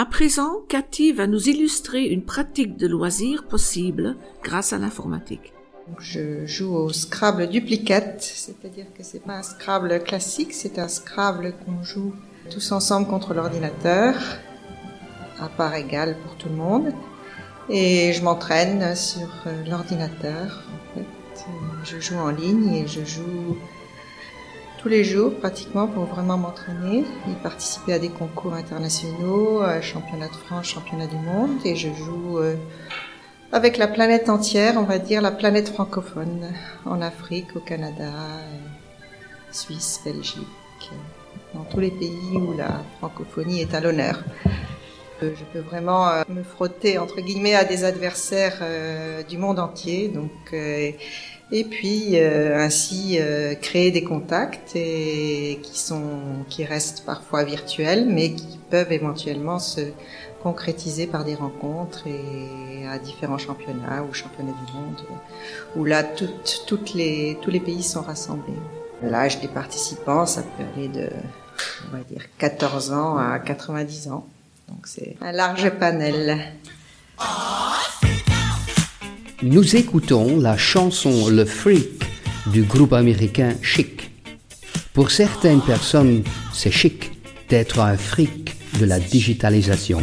À présent, Cathy va nous illustrer une pratique de loisir possible grâce à l'informatique. Je joue au Scrabble duplicate, c'est-à-dire que c'est pas un Scrabble classique, c'est un Scrabble qu'on joue tous ensemble contre l'ordinateur, à part égale pour tout le monde. Et je m'entraîne sur euh, l'ordinateur. Je joue en ligne et je joue tous les jours pratiquement pour vraiment m'entraîner et participer à des concours internationaux, championnat de France, championnat du monde et je joue euh, avec la planète entière, on va dire la planète francophone, en Afrique, au Canada, euh, Suisse, Belgique, dans tous les pays où la francophonie est à l'honneur. Euh, je peux vraiment me frotter entre guillemets à des adversaires du monde entier, donc et puis euh, ainsi euh, créer des contacts et qui sont qui restent parfois virtuels mais qui peuvent éventuellement se concrétiser par des rencontres et à différents championnats ou championnats du monde où là toutes, toutes les tous les pays sont rassemblés. L'âge des participants ça peut aller de on va dire 14 ans à 90 ans. Donc c'est un large panel. Nous écoutons la chanson Le Freak du groupe américain Chic. Pour certaines personnes, c'est chic d'être un freak de la digitalisation.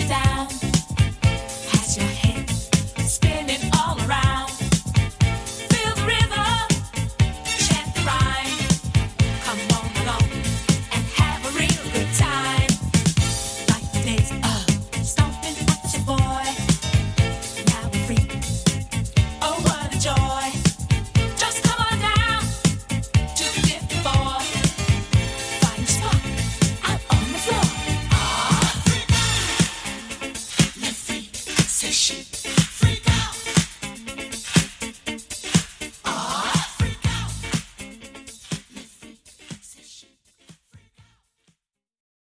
you down.